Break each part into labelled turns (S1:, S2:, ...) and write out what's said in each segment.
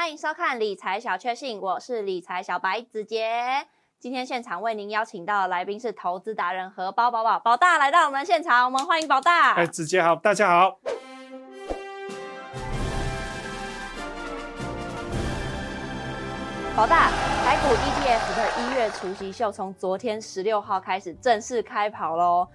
S1: 欢迎收看理财小确幸，我是理财小白子杰。今天现场为您邀请到的来宾是投资达人荷包宝宝宝大来到我们现场，我们欢迎宝大。
S2: 哎，子杰好，大家好。
S1: 宝大，台股 ETF 的一月除夕秀从昨天十六号开始正式开跑喽，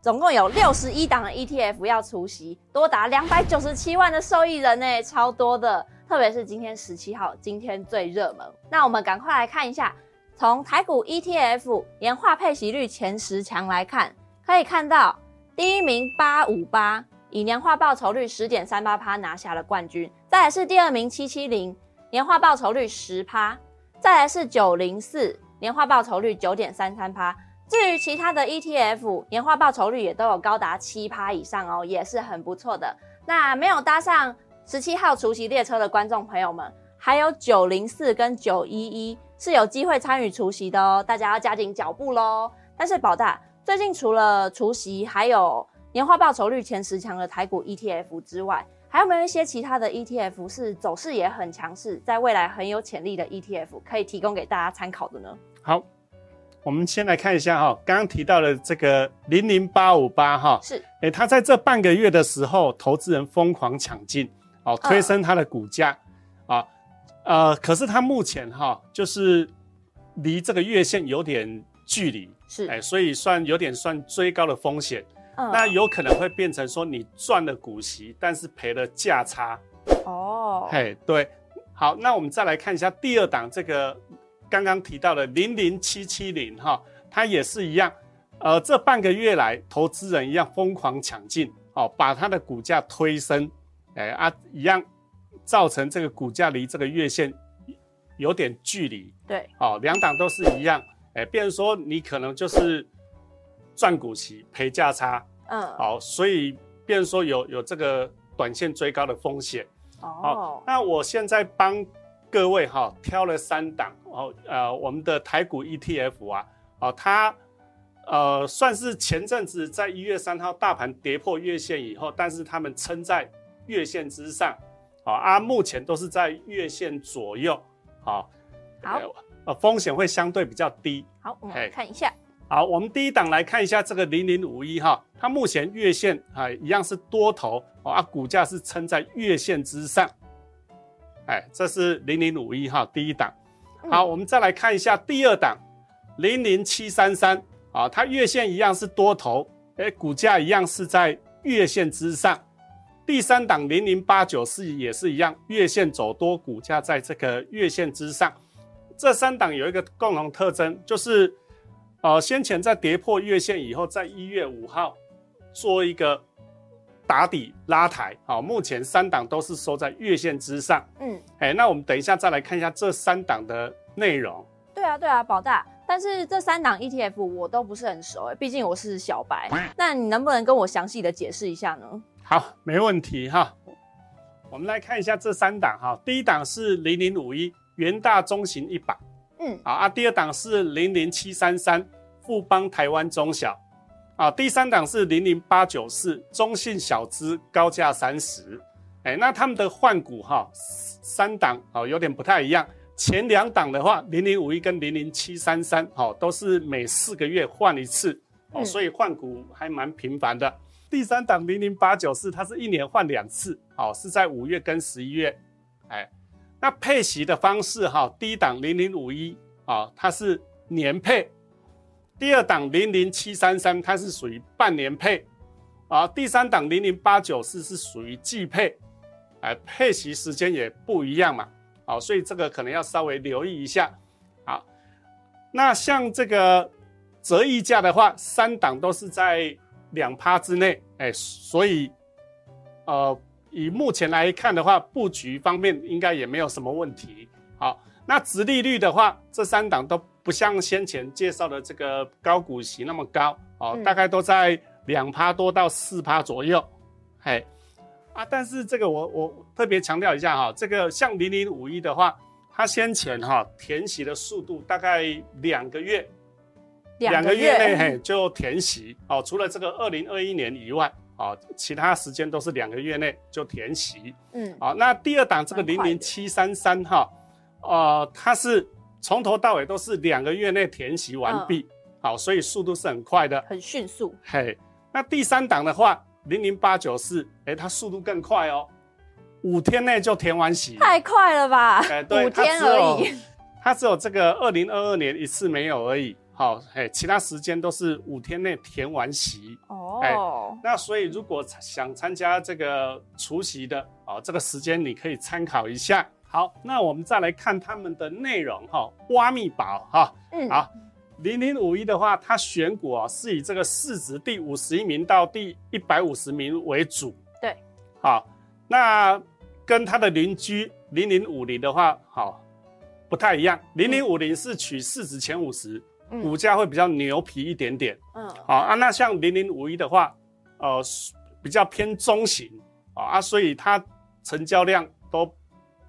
S1: 总共有六十一档的 ETF 要除夕，多达两百九十七万的受益人呢，超多的。特别是今天十七号，今天最热门。那我们赶快来看一下，从台股 ETF 年化配息率前十强来看，可以看到第一名八五八以年化报酬率十点三八趴拿下了冠军，再来是第二名七七零年化报酬率十趴。再来是九零四年化报酬率九点三三趴，至于其他的 ETF 年化报酬率也都有高达七趴以上哦，也是很不错的。那没有搭上十七号除夕列车的观众朋友们，还有九零四跟九一一是有机会参与除夕的哦，大家要加紧脚步喽。但是宝大最近除了除夕，还有年化报酬率前十强的台股 ETF 之外。还有没有一些其他的 ETF 是走势也很强势，在未来很有潜力的 ETF 可以提供给大家参考的呢？
S2: 好，我们先来看一下哈，刚刚提到的这个零零八五八哈，
S1: 是，
S2: 哎，它在这半个月的时候，投资人疯狂抢进，哦，推升它的股价，啊，呃，可是它目前哈，就是离这个月线有点距离，
S1: 是，
S2: 哎，所以算有点算追高的风险。那有可能会变成说你赚了股息，但是赔了价差。
S1: 哦，
S2: 嘿，对，好，那我们再来看一下第二档这个刚刚提到的零零七七零哈，它也是一样，呃，这半个月来投资人一样疯狂抢进，哦，把它的股价推升，哎啊，一样造成这个股价离这个月线有点距离。
S1: 对，
S2: 哦，两档都是一样，哎，变成说你可能就是。赚股息赔价差，嗯，好，所以变成说有有这个短线追高的风险，
S1: 哦，
S2: 那我现在帮各位哈挑了三档，哦，呃，我们的台股 ETF 啊，哦，它呃算是前阵子在一月三号大盘跌破月线以后，但是他们撑在月线之上，好啊，目前都是在月线左右，
S1: 好，好，
S2: 呃，风险会相对比较低，
S1: 好，我们看一下。
S2: 好，我们第一档来看一下这个零零五一哈，它目前月线啊一样是多头啊，股价是撑在月线之上，哎，这是零零五一哈第一档。好，我们再来看一下第二档零零七三三啊，它月线一样是多头，哎，股价一样是在月线之上。第三档零零八九四也是一样，月线走多，股价在这个月线之上。这三档有一个共同特征就是。呃，先前在跌破月线以后，在一月五号做一个打底拉抬，好，目前三档都是收在月线之上。嗯，哎，那我们等一下再来看一下这三档的内容。
S1: 对啊，对啊，宝大，但是这三档 ETF 我都不是很熟，哎，毕竟我是小白。那你能不能跟我详细的解释一下呢？
S2: 好，没问题哈。我们来看一下这三档哈，第一档是零零五一元大中型一百。嗯，好啊，第二档是零零七三三富邦台湾中小，啊，第三档是零零八九四中信小资高价三十，哎，那他们的换股哈，三档哦有点不太一样，前两档的话零零五一跟零零七三三，哦都是每四个月换一次，哦，所以换股还蛮频繁的。第三档零零八九四，它是一年换两次，哦，是在五月跟十一月，哎。那配息的方式哈，第一档零零五一啊，它是年配；第二档零零七三三，它是属于半年配；啊，第三档零零八九四是属于季配，哎，配息时间也不一样嘛，好，所以这个可能要稍微留意一下。好，那像这个折溢价的话，三档都是在两趴之内，哎，所以呃。以目前来看的话，布局方面应该也没有什么问题。好，那殖利率的话，这三档都不像先前介绍的这个高股息那么高，哦，大概都在两趴多到四趴左右。哎，啊，但是这个我我特别强调一下哈，这个像零零五一的话，它先前哈填息的速度大概两个月，
S1: 两个月
S2: 内嘿就填息哦，除了这个二零二一年以外。啊，其他时间都是两个月内就填息。嗯，好，那第二档这个零零七三三哈，呃，它是从头到尾都是两个月内填息完毕，好，所以速度是很快的，
S1: 很迅速。
S2: 嘿，那第三档的话，零零八九四，哎，它速度更快哦，五天内就填完息，
S1: 太快了吧？哎，
S2: 对，
S1: 五天而已，
S2: 它只有这个二零二二年一次没有而已。好，哎，其他时间都是五天内填完席哦。哎，那所以如果想参加这个除夕的哦，这个时间你可以参考一下。好，那我们再来看他们的内容哈。挖密宝哈，嗯，好，零零五一的话，它选股啊是以这个市值第五十一名到第一百五十名为主。
S1: 对，
S2: 好，那跟它的邻居零零五零的话，好，不太一样。零零五零是取市值前五十。股价会比较牛皮一点点，嗯，好啊，那像零零五一的话，呃，比较偏中型啊，啊，所以它成交量都，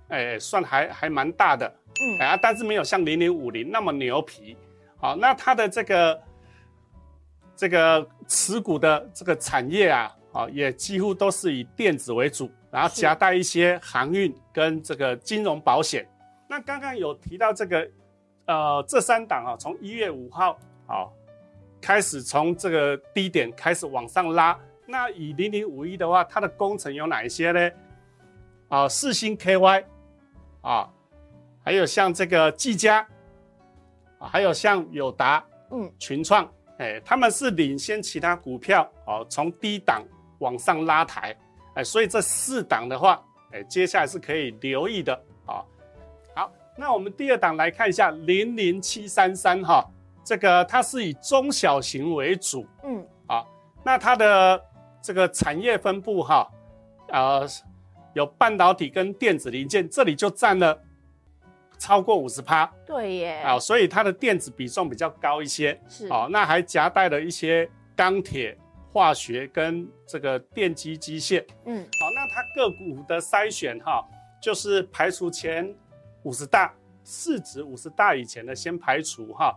S2: 哎，算还还蛮大的，嗯，啊，但是没有像零零五零那么牛皮，好，那它的这个这个持股的这个产业啊，啊，也几乎都是以电子为主，然后夹带一些航运跟这个金融保险。那刚刚有提到这个。呃，这三档啊，从一月五号好开始，从这个低点开始往上拉。那以零零五一的话，它的工程有哪一些呢？啊，四星 KY 啊，还有像这个技嘉啊，还有像友达，嗯，群创，哎，他们是领先其他股票哦，从低档往上拉抬，哎，所以这四档的话，哎，接下来是可以留意的。那我们第二档来看一下零零七三三哈，这个它是以中小型为主，嗯，啊，那它的这个产业分布哈，呃，有半导体跟电子零件，这里就占了超过五十趴，
S1: 对耶，
S2: 啊，所以它的电子比重比较高一些，是，哦，那还夹带了一些钢铁、化学跟这个电机机械，嗯，好，那它个股的筛选哈，就是排除前。五十大市值五十大以前的先排除哈，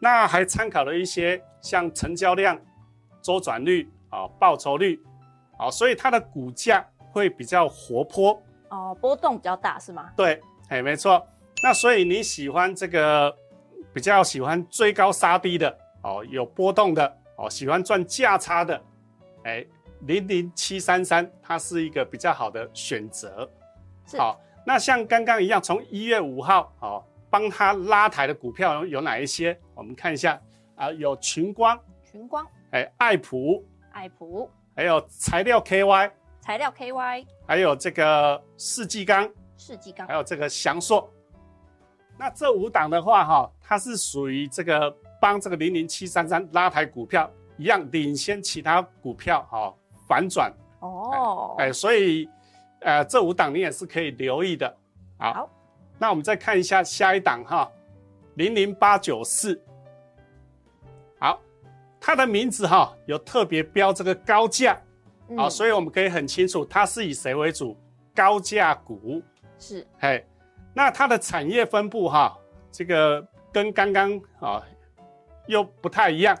S2: 那还参考了一些像成交量、周转率啊、报酬率啊，所以它的股价会比较活泼
S1: 哦，波动比较大是吗？
S2: 对，哎，没错。那所以你喜欢这个比较喜欢追高杀低的哦，有波动的哦，喜欢赚价差的，哎，零零七三三它是一个比较好的选择，好。那像刚刚一样，从一月五号，哦，帮他拉抬的股票有哪一些？我们看一下啊，有群光，
S1: 群光，
S2: 哎，爱普，
S1: 爱普，
S2: 还有材料 KY，
S1: 材料 KY，
S2: 还有这个世纪钢，
S1: 世纪钢，
S2: 还有这个翔硕。那这五档的话，哈，它是属于这个帮这个零零七三三拉抬股票一样，领先其他股票，哈，反转。哦，哎，所以。呃，这五档你也是可以留意的。好，那我们再看一下下一档哈，零零八九四。好，它的名字哈有特别标这个高价，好，所以我们可以很清楚它是以谁为主，高价股
S1: 是。
S2: 嘿，那它的产业分布哈，这个跟刚刚啊又不太一样。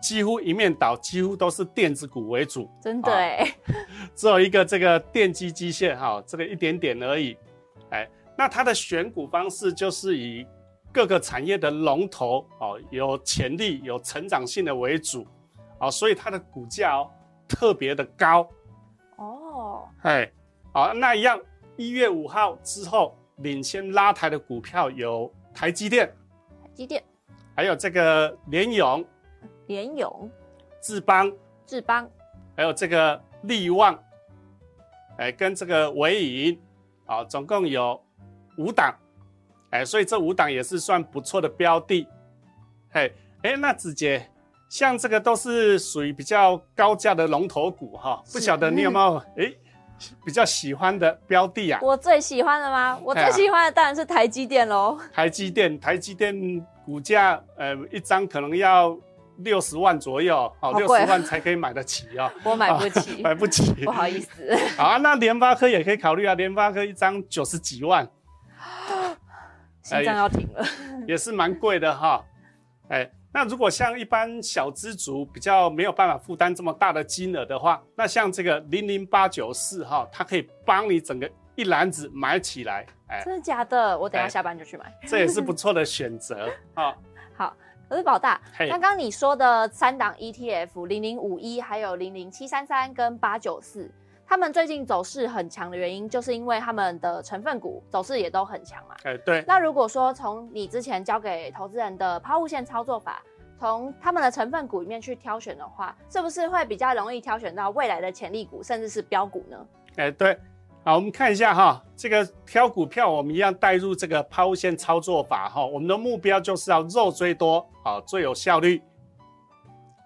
S2: 几乎一面倒，几乎都是电子股为主，
S1: 真的哎，
S2: 只有一个这个电机机械哈，这个一点点而已，哎，那它的选股方式就是以各个产业的龙头哦，有潜力、有成长性的为主，哦，所以它的股价哦特别的高，哦，哎，好，那一样一月五号之后领先拉抬的股票有台积电，
S1: 台积电，
S2: 还有这个联咏。
S1: 联勇、
S2: 志邦、
S1: 志邦，
S2: 还有这个利旺，哎，跟这个伟影，啊，总共有五档，哎，所以这五档也是算不错的标的，嘿，哎，那子杰，像这个都是属于比较高价的龙头股哈，不晓得你有没有哎比较喜欢的标的啊？
S1: 我最喜欢的吗？我最喜欢的当然是台积电喽。
S2: 台积电，台积电股价，呃，一张可能要。六十万左右，好，六十万才可以买得起哦。
S1: 我买不起，
S2: 买不起，
S1: 不好意思。
S2: 好啊，那联发科也可以考虑啊，联发科一张九十几万，
S1: 心脏要停了，
S2: 也是蛮贵的哈。哎，那如果像一般小资族比较没有办法负担这么大的金额的话，那像这个零零八九四哈，它可以帮你整个一篮子买起来。
S1: 哎，真的假的？我等下下班就去买。
S2: 这也是不错的选择啊。
S1: 好，可是宝大，刚刚你说的三档 ETF 零零五一，还有零零七三三跟八九四，他们最近走势很强的原因，就是因为他们的成分股走势也都很强嘛。
S2: 哎，对。
S1: 那如果说从你之前教给投资人的抛物线操作法，从他们的成分股里面去挑选的话，是不是会比较容易挑选到未来的潜力股，甚至是标股呢？
S2: 哎，对。好，我们看一下哈，这个挑股票，我们一样带入这个抛物线操作法哈。我们的目标就是要肉最多，好最有效率。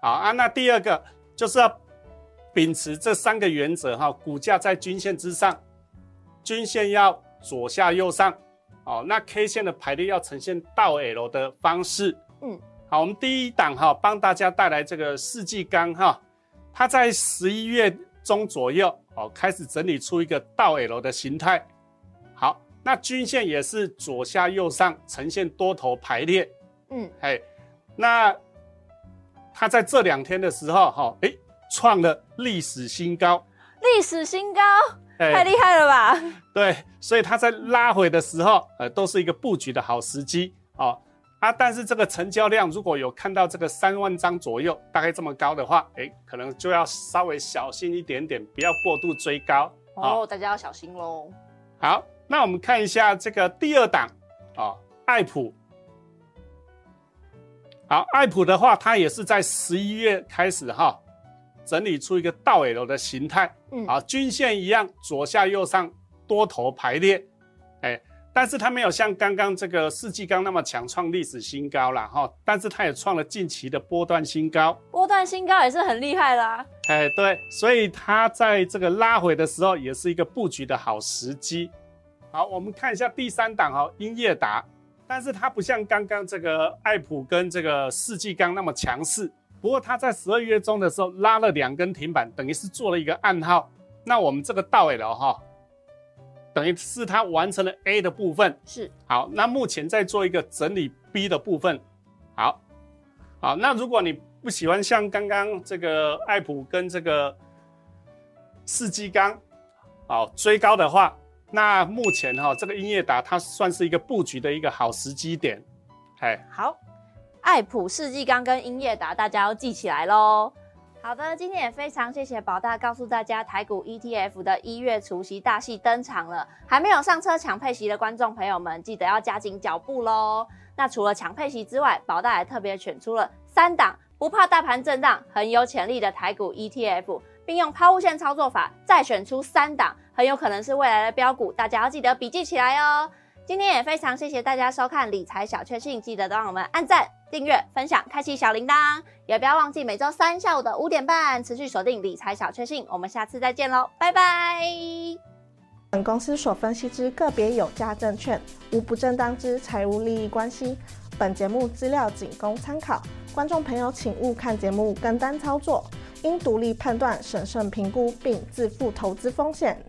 S2: 好啊，那第二个就是要秉持这三个原则哈，股价在均线之上，均线要左下右上，哦，那 K 线的排列要呈现倒 L 的方式。嗯，好，我们第一档哈，帮大家带来这个世纪钢哈，它在十一月中左右。哦，开始整理出一个倒 L 的形态。好，那均线也是左下右上呈现多头排列。嗯，哎，那它在这两天的时候，哈，哎，创了历史新高。
S1: 历史新高，太厉害了吧？
S2: 对，所以它在拉回的时候，呃，都是一个布局的好时机。哦。啊，但是这个成交量如果有看到这个三万张左右，大概这么高的话，哎，可能就要稍微小心一点点，不要过度追高
S1: 哦。大家要小心喽。
S2: 好，那我们看一下这个第二档啊，爱普。好，爱普的话，它也是在十一月开始哈，整理出一个倒 L 的形态。嗯，好，均线一样，左下右上多头排列，哎。但是它没有像刚刚这个世纪钢那么强，创历史新高了哈。但是它也创了近期的波段新高，
S1: 波段新高也是很厉害啦。
S2: 哎，对，所以它在这个拉回的时候，也是一个布局的好时机。好，我们看一下第三档哈，英业达，但是它不像刚刚这个爱普跟这个世纪钢那么强势。不过它在十二月中的时候拉了两根停板，等于是做了一个暗号。那我们这个到尾了哈。等于是它完成了 A 的部分，
S1: 是
S2: 好。那目前在做一个整理 B 的部分，好，好。那如果你不喜欢像刚刚这个爱普跟这个四季钢，好追高的话，那目前哈这个英业达它算是一个布局的一个好时机点，
S1: 哎，好，爱普、世纪钢跟英业达大家要记起来喽。好的，今天也非常谢谢宝大告诉大家，台股 ETF 的一月除夕大戏登场了。还没有上车抢配席的观众朋友们，记得要加紧脚步喽。那除了抢配席之外，宝大还特别选出了三档不怕大盘震荡、很有潜力的台股 ETF，并用抛物线操作法再选出三档很有可能是未来的标股，大家要记得笔记起来哦。今天也非常谢谢大家收看理财小确幸，记得帮我们按赞。订阅、分享、开启小铃铛，也不要忘记每周三下午的五点半持续锁定理财小确幸。我们下次再见喽，拜拜。
S3: 本公司所分析之个别有价证券，无不正当之财务利益关系。本节目资料仅供参考，观众朋友请勿看节目跟单操作，应独立判断、审慎评估并自负投资风险。